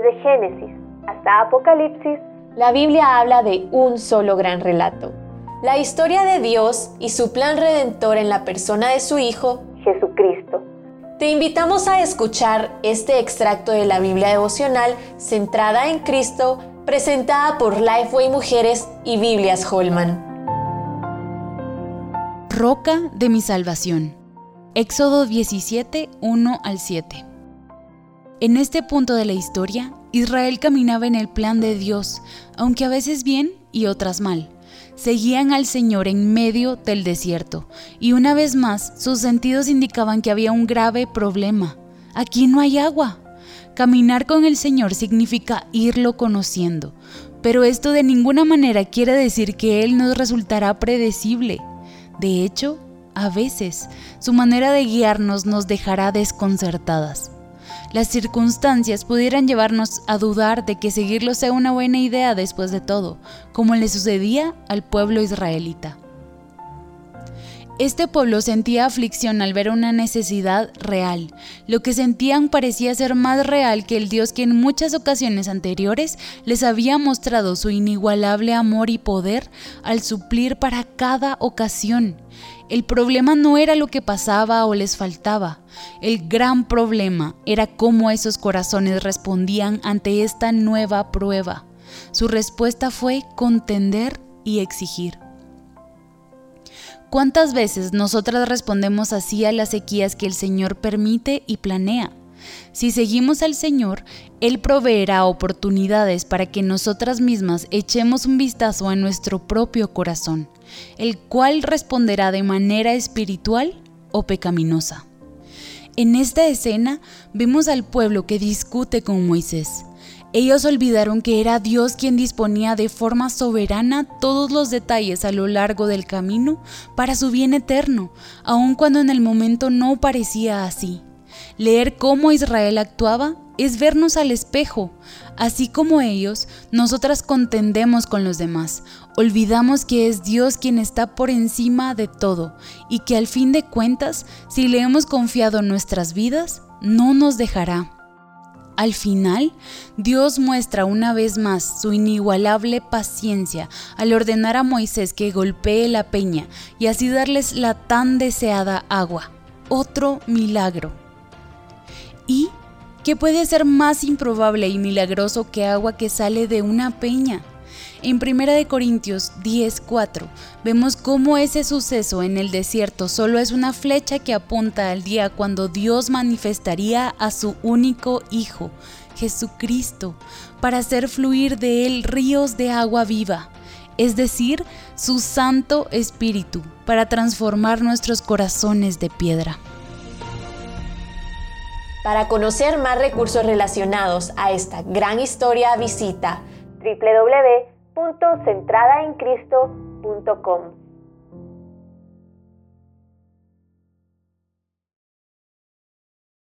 Desde Génesis hasta Apocalipsis, la Biblia habla de un solo gran relato. La historia de Dios y su plan redentor en la persona de su Hijo, Jesucristo. Te invitamos a escuchar este extracto de la Biblia devocional centrada en Cristo, presentada por Lifeway Mujeres y Biblias Holman. Roca de mi salvación. Éxodo 17, 1 al 7. En este punto de la historia, Israel caminaba en el plan de Dios, aunque a veces bien y otras mal. Seguían al Señor en medio del desierto, y una vez más sus sentidos indicaban que había un grave problema. Aquí no hay agua. Caminar con el Señor significa irlo conociendo, pero esto de ninguna manera quiere decir que Él nos resultará predecible. De hecho, a veces su manera de guiarnos nos dejará desconcertadas las circunstancias pudieran llevarnos a dudar de que seguirlo sea una buena idea después de todo, como le sucedía al pueblo israelita. Este pueblo sentía aflicción al ver una necesidad real. Lo que sentían parecía ser más real que el Dios que en muchas ocasiones anteriores les había mostrado su inigualable amor y poder al suplir para cada ocasión. El problema no era lo que pasaba o les faltaba. El gran problema era cómo esos corazones respondían ante esta nueva prueba. Su respuesta fue contender y exigir. ¿Cuántas veces nosotras respondemos así a las sequías que el Señor permite y planea? Si seguimos al Señor, Él proveerá oportunidades para que nosotras mismas echemos un vistazo a nuestro propio corazón, el cual responderá de manera espiritual o pecaminosa. En esta escena vemos al pueblo que discute con Moisés. Ellos olvidaron que era Dios quien disponía de forma soberana todos los detalles a lo largo del camino para su bien eterno, aun cuando en el momento no parecía así. Leer cómo Israel actuaba es vernos al espejo. Así como ellos, nosotras contendemos con los demás. Olvidamos que es Dios quien está por encima de todo y que al fin de cuentas, si le hemos confiado nuestras vidas, no nos dejará. Al final, Dios muestra una vez más su inigualable paciencia al ordenar a Moisés que golpee la peña y así darles la tan deseada agua. Otro milagro. ¿Y qué puede ser más improbable y milagroso que agua que sale de una peña? En 1 Corintios 10:4 vemos cómo ese suceso en el desierto solo es una flecha que apunta al día cuando Dios manifestaría a su único Hijo, Jesucristo, para hacer fluir de él ríos de agua viva, es decir, su Santo Espíritu, para transformar nuestros corazones de piedra. Para conocer más recursos relacionados a esta gran historia, visita www.centradaencristo.com.